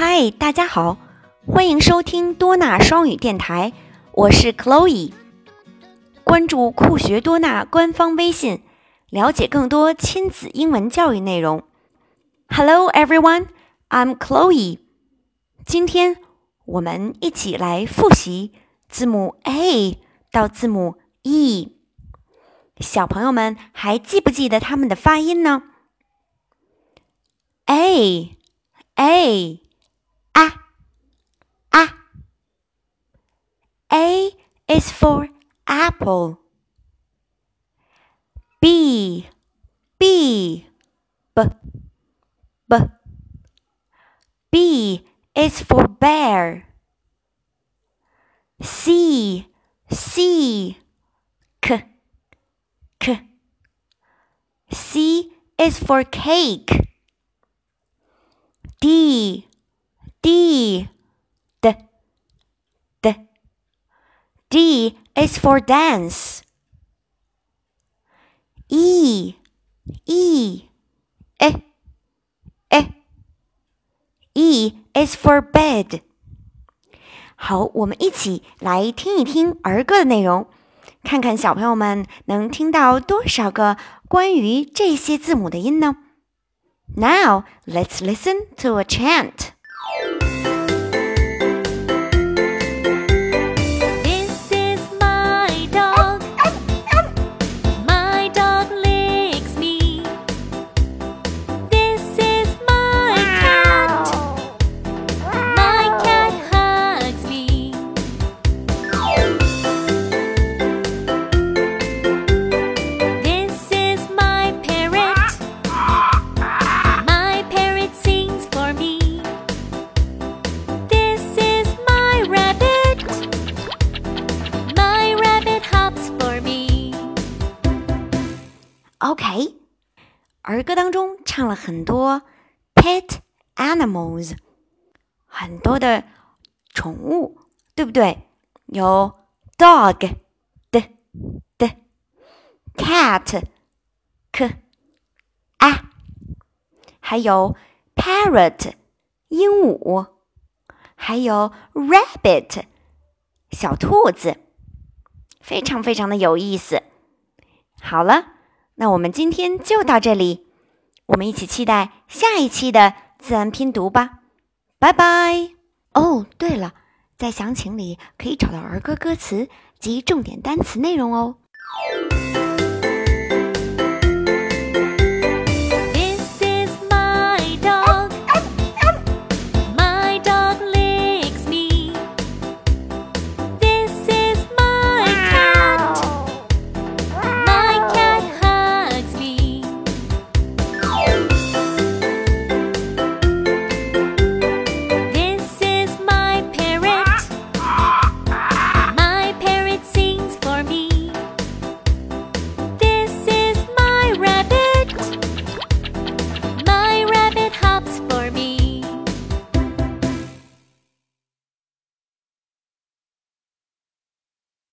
嗨，大家好，欢迎收听多纳双语电台，我是 Chloe。关注酷学多纳官方微信，了解更多亲子英文教育内容。Hello everyone, I'm Chloe。今天我们一起来复习字母 A 到字母 E。小朋友们还记不记得它们的发音呢？A is for apple. B B B B B is for bear. C C K K C is for cake. D D D D D is for dance. E E E E E is for bed. 好，我们一起来听一听儿歌的内容，看看小朋友们能听到多少个关于这些字母的音呢？Now let's listen to a chant. OK，儿歌当中唱了很多 pet animals，很多的宠物，对不对？有 dog 的的，cat 可啊还有 parrot 鹦鹉，还有 rabbit 小兔子，非常非常的有意思。好了。那我们今天就到这里，我们一起期待下一期的自然拼读吧，拜拜。哦，对了，在详情里可以找到儿歌歌词及重点单词内容哦。